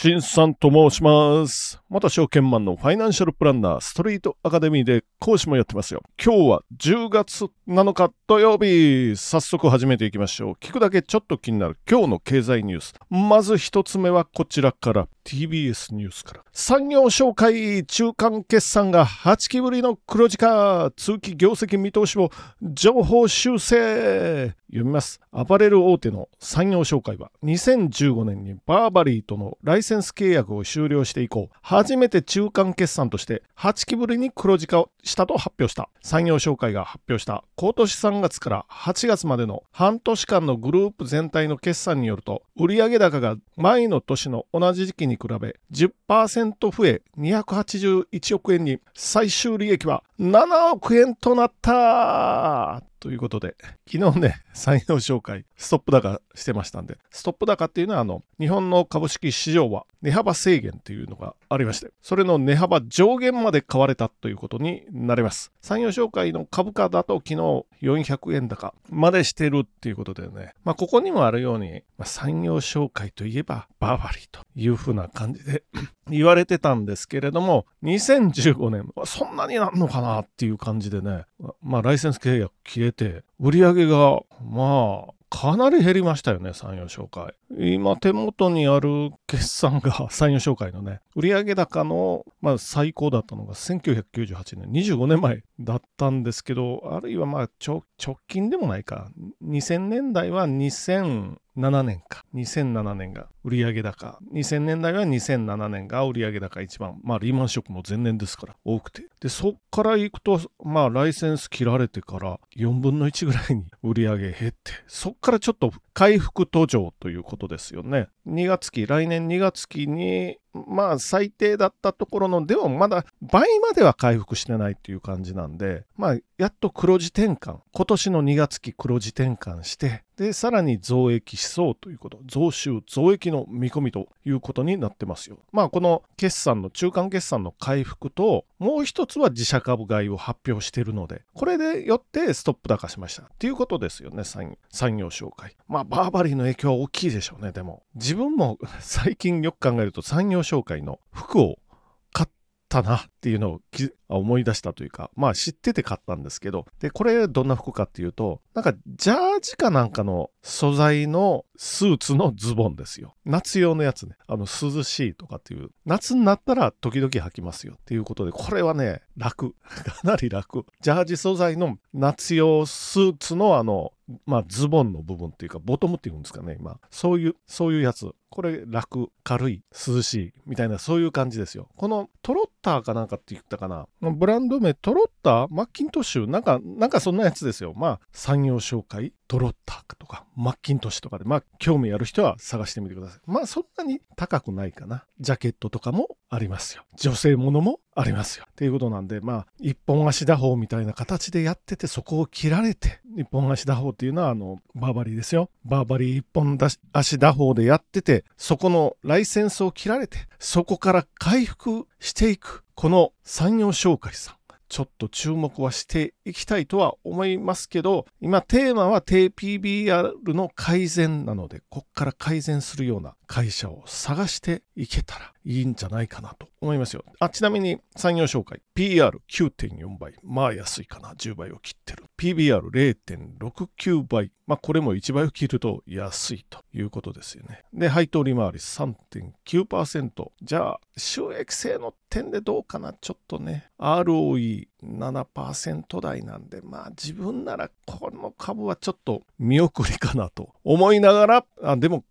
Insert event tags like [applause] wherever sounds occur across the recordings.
しんさんと申します。元証券マンのファイナンシャルプランナーストリートアカデミーで講師もやってますよ。今日は10月7日土曜日。早速始めていきましょう。聞くだけちょっと気になる今日の経済ニュース。まず一つ目はこちらから TBS ニュースから。産業紹介中間決算が8期ぶりの黒字化。通期業績見通しを情報修正。読みます。アパレル大手の産業紹介は2015年にバーバリーとのライセセンス契約を終了して以降、初めて中間決算として8期ぶりに黒字化したと発表した。産業紹介が発表した。今年3月から8月までの半年間のグループ全体の決算によると、売上高が前の年の同じ時期に比べ10%増え281億円に。最終利益は7億円となったということで、昨日ね、[laughs] 産業紹介、ストップ高してましたんで、ストップ高っていうのは、あの、日本の株式市場は値幅制限っていうのがありまして、それの値幅上限まで買われたということになります。産業紹介の株価だと昨日400円高までしてるっていうことでね、まあ、ここにもあるように、まあ、産業紹介といえばバーバリーというふうな感じで言われてたんですけれども、2015年、そんなになんのかなっていう感じでね、まあ、ライセンス契約消えて、売り上げが、まあ、かなり減りましたよね、産業紹介。今手元にある決算が産業紹介のね、売上高の、まあ、最高だったのが1998年、25年前だったんですけど、あるいはまあ直近でもないか、2000年代は2007年か、2007年が売上高、2000年代は2007年が売上高一番、まあリーマンショックも前年ですから多くて。で、そっから行くと、まあライセンス切られてから4分の1ぐらいに売上減って、そっからちょっと回復途上ということですよね。2月期、来年2月期に、まあ最低だったところの、でもまだ倍までは回復してないっていう感じなんで、まあやっと黒字転換、今年の2月期黒字転換して、で、さらに増益しそうということ、増収、増益の見込みということになってますよ。まあこの決算の、中間決算の回復と、もう一つは自社株買いを発表しているので、これでよってストップ高しましたっていうことですよね、産業紹介。まあバーバリーの影響は大きいでしょうね、でも。自分も [laughs] 最近よく考えると産業紹介の服を買ったなっていうのを思い出したというか、まあ知ってて買ったんですけど、で、これどんな服かっていうと、なんかジャージかなんかの素材のスーツのズボンですよ。夏用のやつね。あの涼しいとかっていう、夏になったら時々履きますよっていうことで、これはね、楽。[laughs] かなり楽。ジャージ素材の夏用スーツのあの、まあズボンの部分っていうか、ボトムっていうんですかね、今。そういう、そういうやつ。これ楽、軽い、涼しい、みたいなそういう感じですよ。このトロッターかなんかって言ったかな。ブランド名トロッター？マッキントッシュ？なんか、なんかそんなやつですよ。まあ、産業紹介？トロッターとか、マッキントッシュとかで、まあ、興味ある人は探してみてください。まあ、そんなに高くないかな。ジャケットとかもありますよ。女性ものもありますよ。っていうことなんで、まあ、一本足打法みたいな形でやってて、そこを切られて、一本足打法っていうのは、あの、バーバリーですよ。バーバリー一本足打法でやってて、そこのライセンスを切られて、そこから回復していく、この産業紹介さん。ちょっと注目はしていきたいとは思いますけど、今テーマは低 PBR の改善なので、こっから改善するような会社を探していけたらいいんじゃないかなと思いますよ。あ、ちなみに産業紹介、PR9.4 倍。まあ安いかな。10倍を切ってる。PBR0.69 倍。まあこれも1倍を切ると安いということですよね。で、配当利回り3.9%。じゃあ、収益性の点でどうかな？ちょっとね。ROE 7%台なんで、まあ自分ならこの株はちょっと見送りかなと思いながら、あでも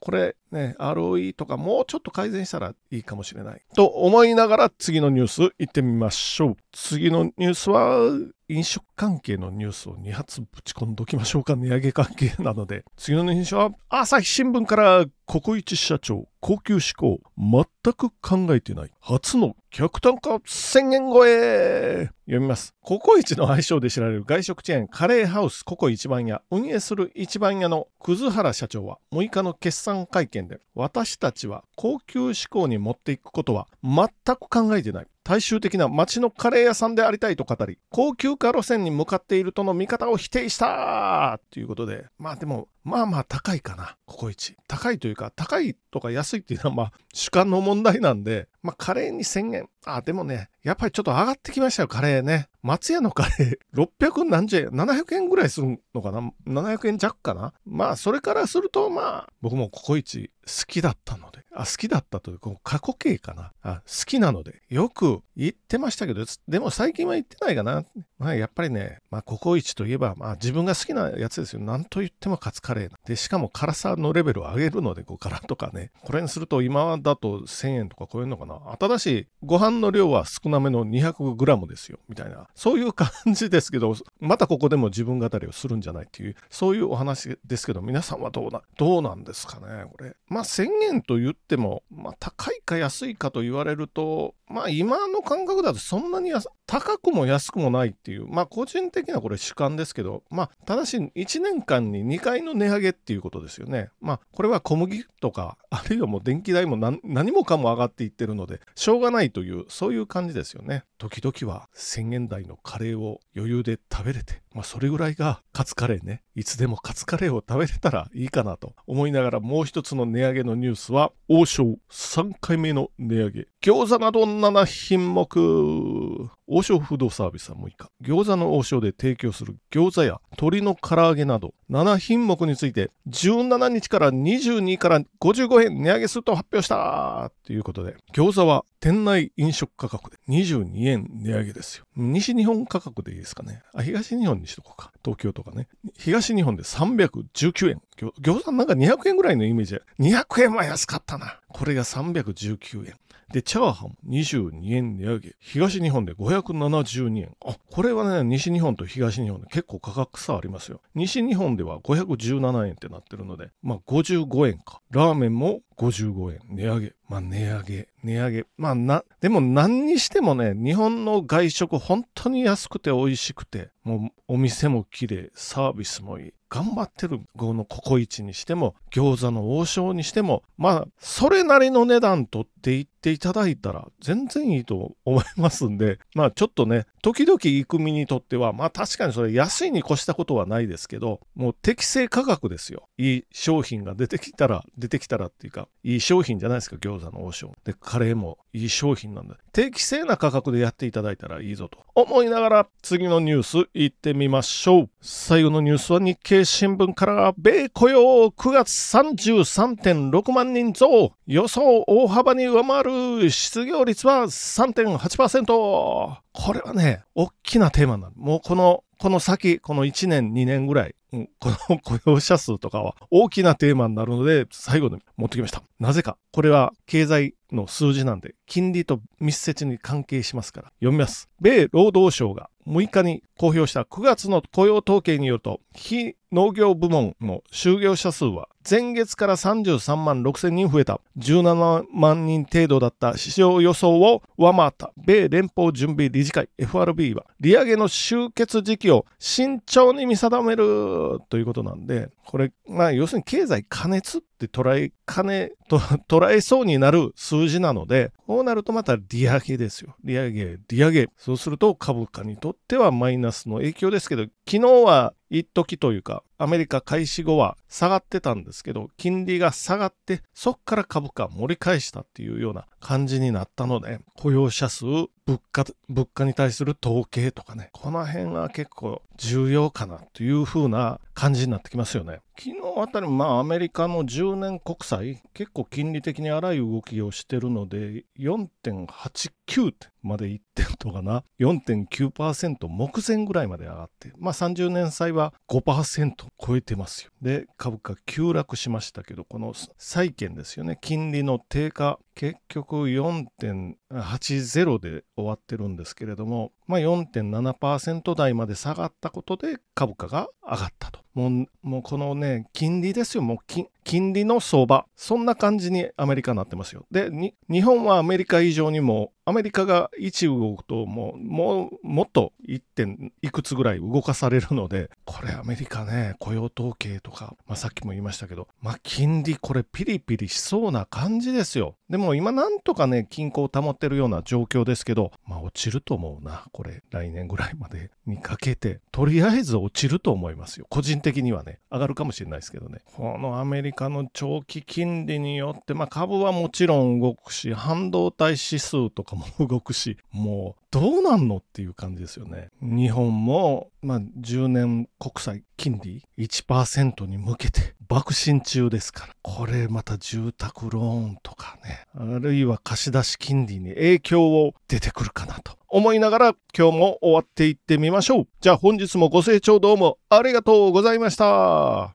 これね、ROE とかもうちょっと改善したらいいかもしれない。と思いながら次のニュース行ってみましょう。次のニュースは飲食関係のニュースを2発ぶち込んどきましょうか。値上げ関係なので。次のニュースは朝日新聞からココイチ社長高級志向全く考えてない初の客単価1000円超え読みます。ココイチの愛称で知られる外食チェーンカレーハウスココ一番屋運営する一番屋の葛原社長は6日の決算会見で私たちは高級志向に持っていくことは全く考えてない。大衆的な街のカレー屋さんでありたいと語り、高級化路線に向かっているとの見方を否定したということで、まあでも、まあまあ高いかな、ココイチ。高いというか、高いとか安いっていうのはまあ主観の問題なんで、まあカレーに1000円。あ、でもね、やっぱりちょっと上がってきましたよ、カレーね。松屋のカレー、[laughs] 600何十円、700円ぐらいするのかな ?700 円弱かな？まあ、それからすると、まあ、僕もココイチ好きだったので、あ、好きだったという、この過去形かな？あ、好きなので、よく言ってましたけど、でも最近は言ってないかな。まあ、やっぱりね、まあ、ココイチといえば、まあ、自分が好きなやつですよ。なんと言ってもカツカレーで、しかも辛さのレベルを上げるので、5辛とかね。これにすると、今だと1000円とか超えるのかな？新しいご飯の量は少なめの 200g ですよ、みたいな。そういう感じですけど、またここでも自分語りをするんじゃないっていう、そういうお話ですけど、皆さんはどうな、どうなんですかね、これ。まあ、1000円と言っても、まあ、高いか安いかと言われると、まあ、今の感覚だとそんなに高くも安くもないっていう、まあ、個人的なこれ主観ですけど、まあ、ただし1年間に2回の値上げっていうことですよね。まあ、これは小麦とか、あるいはもう電気代も何もかも上がっていってるので、でしょうがないという、そういう感じですよね。時々は1000円台のカレーを余裕で食べれて、まあ、それぐらいがカツカレーね。いつでもカツカレーを食べれたらいいかなと思いながら、もう一つの値上げのニュースは、王将3回目の値上げ。餃子など7品目。王将フードサービスは6日、餃子の王将で提供する餃子や鶏の唐揚げなど7品目について17日から22から55円値上げすると発表したということで、餃子は店内飲食価格で22円値上げですよ。西日本価格でいいですかね。あ、東日本にしとこうか。東京とかね。東日本で319円。餃子なんか200円ぐらいのイメージで、200円は安かったな。これが319円。で、チャーハン22円値上げ。東日本で500円572円。あ、これはね、西日本と東日本で結構価格差ありますよ。西日本では517円ってなってるので、まあ55円か。ラーメンも55円値上げ。まあ値上げ、値上げ。まあな、でも何にしてもね、日本の外食本当に安くて美味しくて、もうお店も綺麗、サービスもいい。頑張ってるこのココイチにしても、餃子の王将にしても、まあ、それなりの値段取っていっていただいたら全然いいと思いますんで、まあちょっとね、時々行く身にとっては、まあ確かにそれ安いに越したことはないですけど、もう適正価格ですよ。いい商品が出てきたら、出てきたらっていうか、いい商品じゃないですか、餃子の王将。で、カレーもいい商品なんで、適正な価格でやっていただいたらいいぞと思いながら、次のニュース行ってみましょう。最後のニュースは日経新聞から米雇用9月33.6万人増予想大幅に上回る失業率は3.8%これはね大きなテーマになる。もうこのこの先この1年2年ぐらい、うん、この [laughs] 雇用者数とかは大きなテーマになるので最後に持ってきました。なぜかこれは経済の数字なんで金利と密接に関係しますから読みます。米労働省が6日に公表した9月の雇用統計によると、非農業部門の就業者数は前月から33万6千人増えた。17万人程度だった市場予想を上回った米連邦準備理事会。FRB は利上げの終結時期を慎重に見定めるということなんでこれまあ要するに経済過熱って捉えかねと [laughs] 捉えそうになる数字なのでこうなるとまた利上げですよ。利上げ利上げ。そうすると株価にとってはマイナスの影響ですけど昨日は一時というか、アメリカ開始後は下がってたんですけど、金利が下がって、そこから株価盛り返したっていうような感じになったので、雇用者数、物価、物価に対する統計とかね、この辺は結構重要かなという風な感じになってきますよね。昨日あたり、まあアメリカの10年国債、結構金利的に荒い動きをしてるので、4.89までいってるとかな、4.9%目前ぐらいまで上がって、まあ30年債は5%超えてますよ。で、株価急落しましたけど、この債券ですよね、金利の低下、結局4.80で終わってるんですけれども、まあ、4.7%台まで下がったことで株価が上がったと。もう、もうこのね、金利ですよ。もう金利の相場、そんな感じにアメリカになってますよ。で、日本はアメリカ以上にもアメリカが1動くともう、もう、もっと1点いくつぐらい動かされるので、これアメリカね、雇用統計とか、まあ、さっきも言いましたけど、まあ、金利これピリピリしそうな感じですよ。でもも今なんとかね、均衡を保ってるような状況ですけど、まあ落ちると思うな。これ来年ぐらいまで [laughs] にかけて、とりあえず落ちると思いますよ。個人的にはね、上がるかもしれないですけどね。このアメリカの長期金利によって、まあ株はもちろん動くし、半導体指数とかも動くし、もうどうなんのっていう感じですよね。日本も、まあ、10年国債金利1%に向けて爆心中ですから。これまた住宅ローンとかね、あるいは貸し出し金利に影響を出てくるかなと思いながら今日も終わっていってみましょう。じゃあ本日もご清聴どうもありがとうございました。